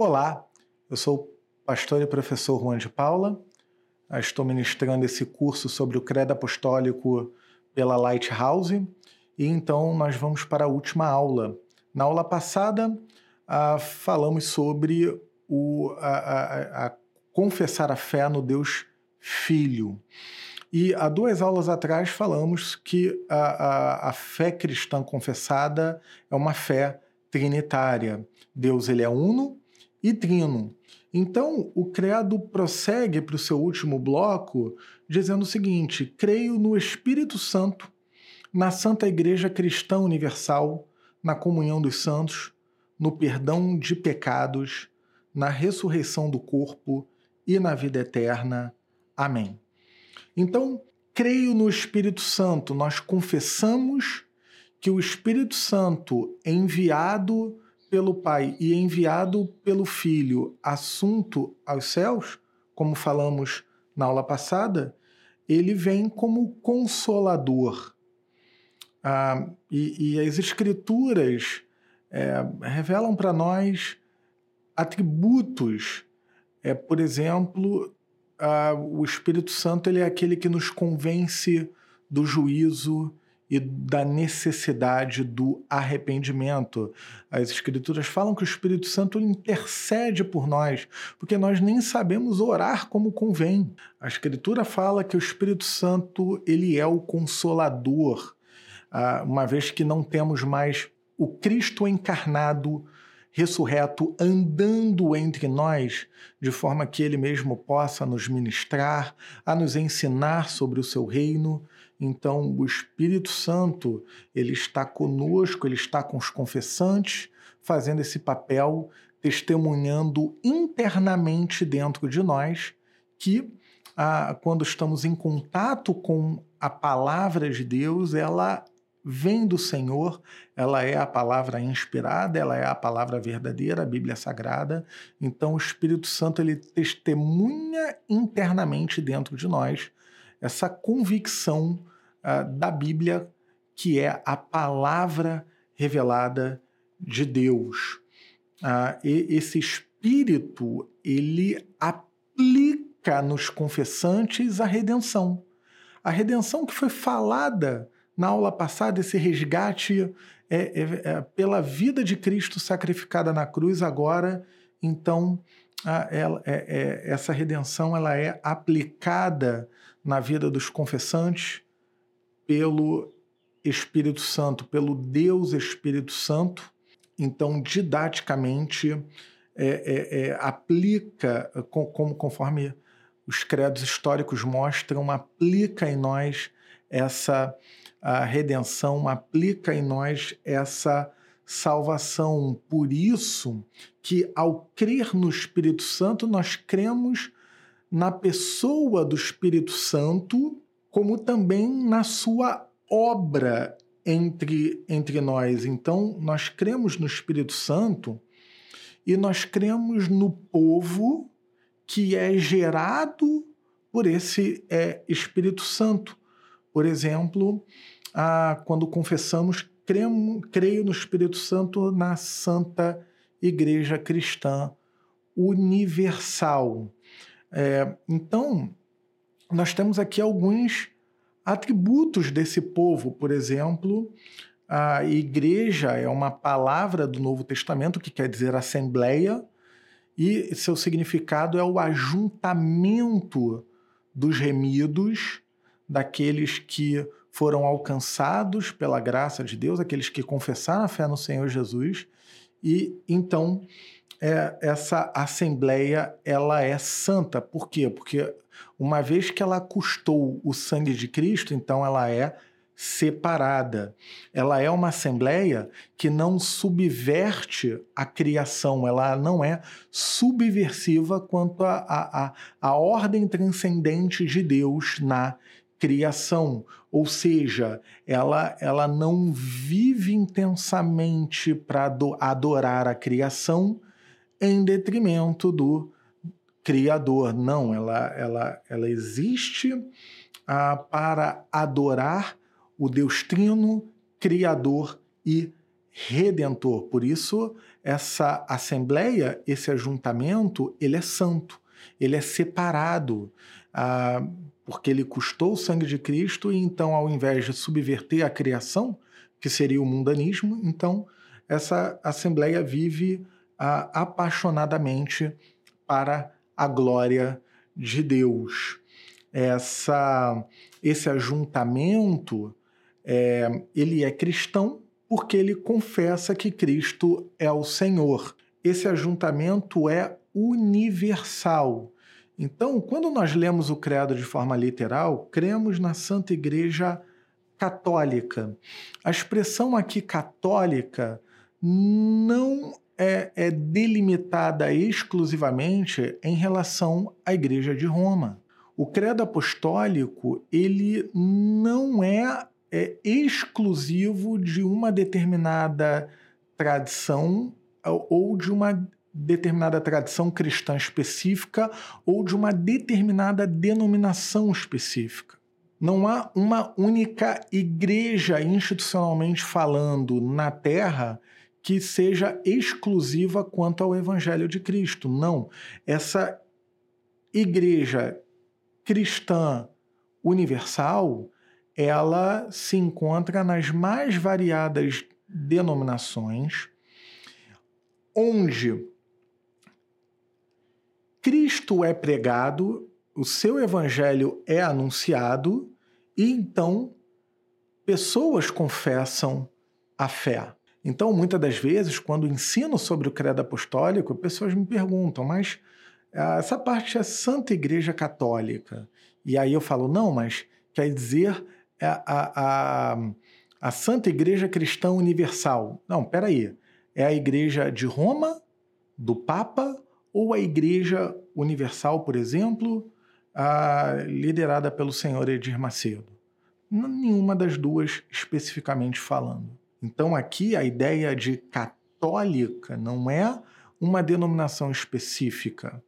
Olá, eu sou o pastor e professor Juan de Paula. Estou ministrando esse curso sobre o credo apostólico pela Lighthouse e então nós vamos para a última aula. Na aula passada, ah, falamos sobre o, a, a, a confessar a fé no Deus Filho. E há duas aulas atrás falamos que a, a, a, fé cristã confessada é uma fé trinitária. Deus ele é uno e trino. Então, o credo prossegue para o seu último bloco dizendo o seguinte: creio no Espírito Santo, na Santa Igreja Cristã Universal, na comunhão dos santos, no perdão de pecados, na ressurreição do corpo e na vida eterna. Amém. Então, creio no Espírito Santo, nós confessamos que o Espírito Santo enviado pelo Pai e enviado pelo Filho, assunto aos céus, como falamos na aula passada, ele vem como consolador. Ah, e, e, as Escrituras é, revelam para nós atributos, é, por exemplo, ah, o Espírito Santo ele é aquele que nos convence do juízo e da necessidade do arrependimento. As Escrituras falam que o Espírito Santo intercede por nós, porque nós nem sabemos orar como convém. A Escritura fala que o Espírito Santo ele é o consolador, ah, uma vez que não temos mais o Cristo encarnado ressurreto andando entre nós, de forma que ele mesmo possa nos ministrar, a nos ensinar sobre o seu reino. Então, o Espírito Santo, ele está conosco, ele está com os confessantes, fazendo esse papel, testemunhando internamente dentro de nós que ah, quando estamos em contato com a palavra de Deus, ela vem do Senhor, ela é a palavra inspirada, ela é a palavra verdadeira, a Bíblia Sagrada. Então o Espírito Santo ele testemunha internamente dentro de nós essa convicção uh, da Bíblia que é a palavra revelada de Deus. Uh, e esse Espírito ele aplica nos confessantes a redenção. A redenção que foi falada na aula passada, esse resgate é, é, é, pela vida de Cristo sacrificada na cruz, agora, então, a, ela, é, é, essa redenção ela é aplicada na vida dos confessantes pelo Espírito Santo, pelo Deus Espírito Santo. Então, didaticamente, é, aplica, como conforme os credos históricos mostram, aplica em nós essa a redenção, aplica em nós essa salvação. Por isso que ao crer no Espírito Santo, nós cremos na pessoa do Espírito Santo, como também na sua obra entre, entre nós. Então, nós cremos no Espírito Santo e nós cremos no povo que é gerado por esse é, Espírito Santo. Por exemplo, ah, quando confessamos, cremo, creio no Espírito Santo na Santa Igreja Cristã Universal. É, então, nós temos aqui alguns atributos desse povo, por exemplo, a igreja é uma palavra do Novo Testamento que quer dizer assembleia, e seu significado é o ajuntamento dos remidos daqueles que foram alcançados pela graça de Deus, aqueles que confessaram a fé no Senhor Jesus, e então é, essa assembleia ela é santa. Por quê? Porque uma vez que ela custou o sangue de Cristo, então ela é separada. Ela é uma assembleia que não subverte a criação, ela não é subversiva quanto à a, a, a, ordem transcendente de Deus na criação, ou seja, ela, ela não vive intensamente para adorar a criação em detrimento do Criador. Não, ela, ela, ela existe ah, para adorar o Deus Trino, Criador e Redentor. Por isso, essa assembleia, esse ajuntamento, ele é santo, ele é separado, ah, porque ele custou o sangue de Cristo, e então, ao invés de subverter a criação, que seria o mundanismo, então essa assembleia vive ah, apaixonadamente para a glória de Deus. Essa, esse ajuntamento, é, ele é cristão porque ele confessa que Cristo é o Senhor. Esse ajuntamento é universal. Então, quando nós lemos o credo de forma literal, cremos na Santa Igreja Católica. A expressão aqui católica não é, é delimitada exclusivamente em relação à Igreja de Roma. O credo apostólico ele não é, é exclusivo de uma determinada tradição ou de uma determinada tradição cristã específica ou de uma determinada denominação específica. Não há uma única igreja institucionalmente falando na Terra que seja exclusiva quanto ao Evangelho de Cristo. Não. Essa igreja cristã universal, ela se encontra nas mais variadas denominações, onde Cristo é pregado, o seu evangelho é anunciado e então pessoas confessam a fé. Então, muitas das vezes, quando ensino sobre o credo apostólico, pessoas me perguntam, mas ah, essa parte é Santa Igreja Católica. E aí eu falo, não, mas quer dizer é a, a, a Santa Igreja Cristã Universal. Não, peraí. É a Igreja de Roma, do Papa, ou a Igreja Universal, por exemplo, a, liderada pelo senhor Edir Macedo? Nenhuma das duas especificamente falando. Então, aqui a ideia de católica não é uma denominação específica,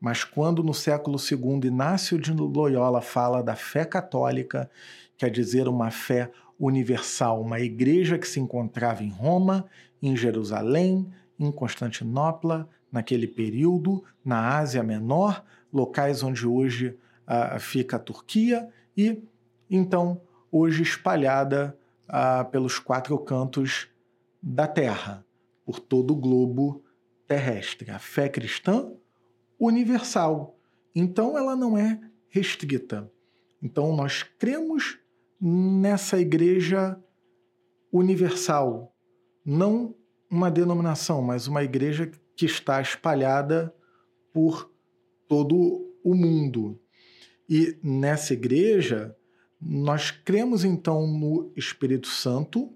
mas quando no século II Inácio de Loyola fala da fé católica, quer dizer uma fé universal, uma igreja que se encontrava em Roma, em Jerusalém, em Constantinopla, naquele período, na Ásia Menor, locais onde hoje uh, fica a Turquia, e então hoje espalhada uh, pelos quatro cantos da Terra, por todo o globo terrestre. A fé cristã universal. Então ela não é restrita. Então nós cremos nessa igreja universal, não uma denominação, mas uma igreja que está espalhada por todo o mundo. E nessa igreja, nós cremos então no Espírito Santo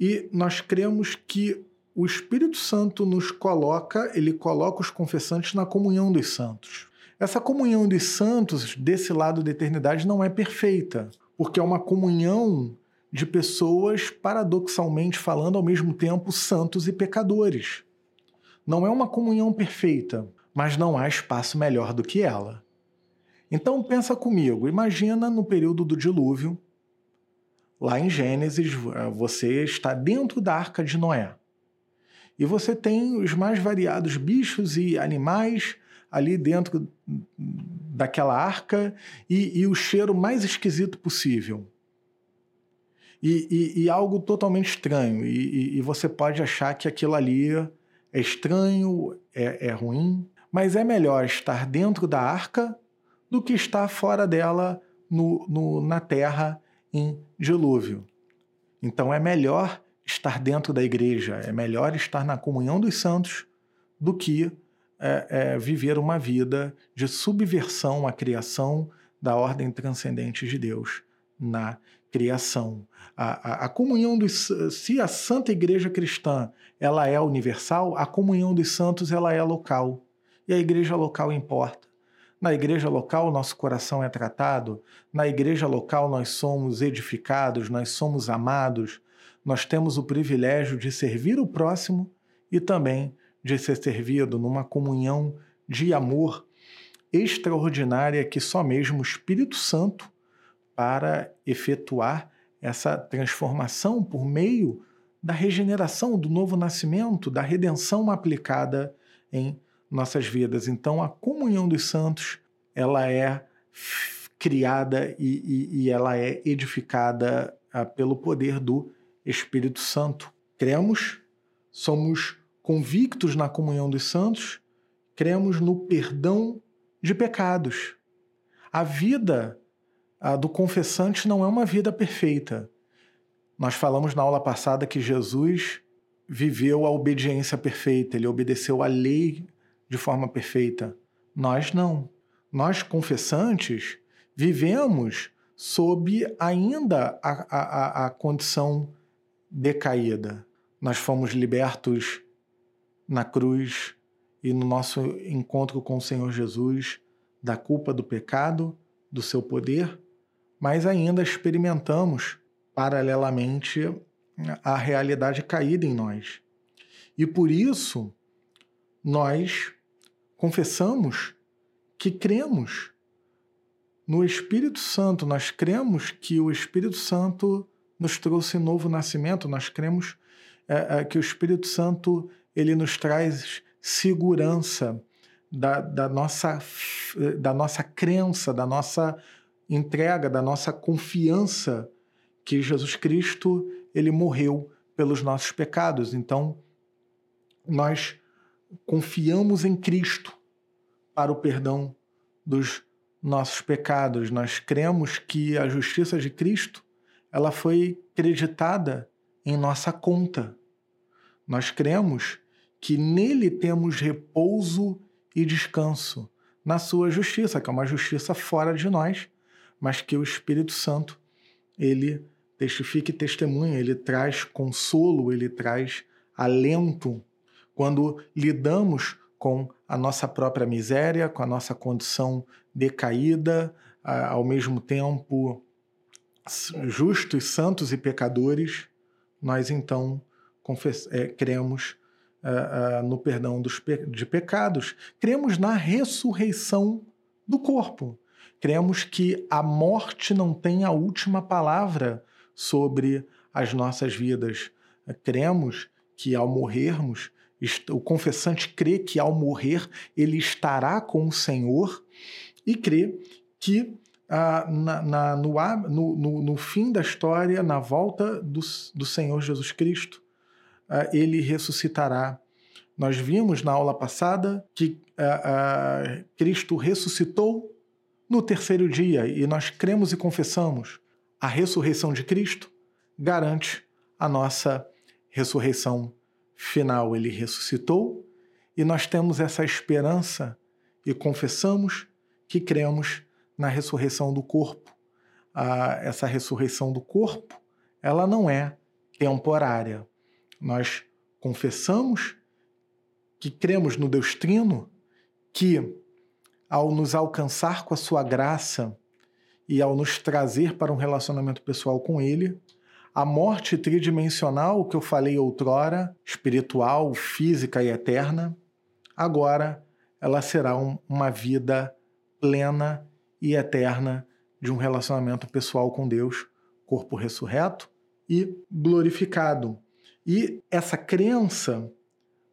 e nós cremos que o Espírito Santo nos coloca, ele coloca os confessantes na comunhão dos santos. Essa comunhão dos santos, desse lado da eternidade, não é perfeita, porque é uma comunhão de pessoas, paradoxalmente falando, ao mesmo tempo santos e pecadores. Não é uma comunhão perfeita, mas não há espaço melhor do que ela. Então pensa comigo, imagina no período do dilúvio, lá em Gênesis, você está dentro da arca de Noé. E você tem os mais variados bichos e animais ali dentro daquela arca e, e o cheiro mais esquisito possível. E, e, e algo totalmente estranho. E, você pode achar que aquilo ali é estranho, é, é ruim, mas é melhor estar dentro da arca do que estar fora dela no, no, na terra em dilúvio. Então é melhor estar dentro da igreja, é melhor estar na comunhão dos santos do que é, é, viver uma vida de subversão à criação da ordem transcendente de Deus na criação. A, a, a, comunhão dos se a Santa Igreja Cristã ela é universal, a comunhão dos santos ela é local e a igreja local importa. Na igreja local, nosso coração é tratado, na igreja local, nós somos edificados, nós somos amados, nós temos o privilégio de servir o próximo e também de ser servido numa comunhão de amor extraordinária que só mesmo o Espírito Santo para efetuar essa transformação por meio da regeneração, do novo nascimento, da redenção aplicada em nossas vidas. Então, a comunhão dos santos, ela é criada e, e, e ela é edificada ah, pelo poder do Espírito Santo. Cremos, somos convictos na comunhão dos santos, cremos no perdão de pecados. A vida a do confessante não é uma vida perfeita. Nós falamos na aula passada que Jesus viveu a obediência perfeita, ele obedeceu a lei de forma perfeita. Nós não. Nós, confessantes, vivemos sob ainda a, a, a condição decaída. Nós fomos libertos na cruz e no nosso encontro com o Senhor Jesus da culpa do pecado, do seu poder, mas ainda experimentamos paralelamente a realidade caída em nós. E por isso nós confessamos que cremos no Espírito Santo, nós cremos que o Espírito Santo nos trouxe novo nascimento, nós cremos é, é, que o Espírito Santo ele nos traz segurança da, da, nossa, da nossa crença, da nossa entrega, da nossa confiança que Jesus Cristo ele morreu pelos nossos pecados. Então, nós confiamos em Cristo para o perdão dos nossos pecados. Nós cremos que a justiça de Cristo ela foi creditada em nossa conta. Nós cremos que nele temos repouso e descanso na sua justiça, que é uma justiça fora de nós, mas que o Espírito Santo ele testifica e testemunha, ele traz consolo, ele traz alento quando lidamos com a nossa própria miséria, com a nossa condição decaída, ao mesmo tempo justos, santos e pecadores, nós então é, cremos uh, uh, no perdão pe de pecados, cremos na ressurreição do corpo, cremos que a morte não tem a última palavra sobre as nossas vidas, cremos que ao morrermos o confessante crê que ao morrer ele estará com o Senhor e crê que ah, na, na, no, no, no, fim da história, na volta do, do Senhor Jesus Cristo, ah, ele ressuscitará. Nós vimos na aula passada que ah, ah Cristo ressuscitou no terceiro dia e nós cremos e confessamos. A ressurreição de Cristo garante a nossa ressurreição final ele ressuscitou e nós temos essa esperança e confessamos que cremos na ressurreição do corpo. Ah, essa ressurreição do corpo, ela não é temporária. Nós confessamos que cremos no Deus Trino, que ao nos alcançar com a sua graça e ao nos trazer para um relacionamento pessoal com Ele, a morte tridimensional que eu falei outrora, espiritual, física e eterna, agora ela será um, uma vida plena e eterna de um relacionamento pessoal com Deus, corpo ressurreto e glorificado. E essa crença,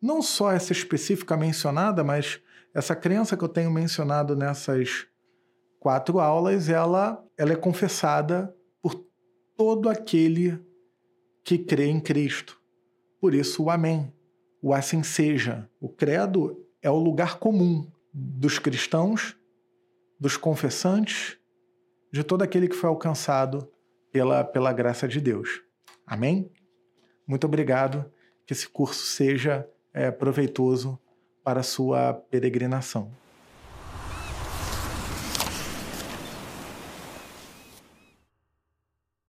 não só essa específica mencionada, mas essa crença que eu tenho mencionado nessas quatro aulas, ela, ela é confessada todo aquele que crê em Cristo. Por isso, o Amém, o assim seja. O credo é o lugar comum dos cristãos, dos confessantes, de todo aquele que foi alcançado pela, pela graça de Deus. Amém? Muito obrigado. Que esse curso seja é, proveitoso para sua peregrinação.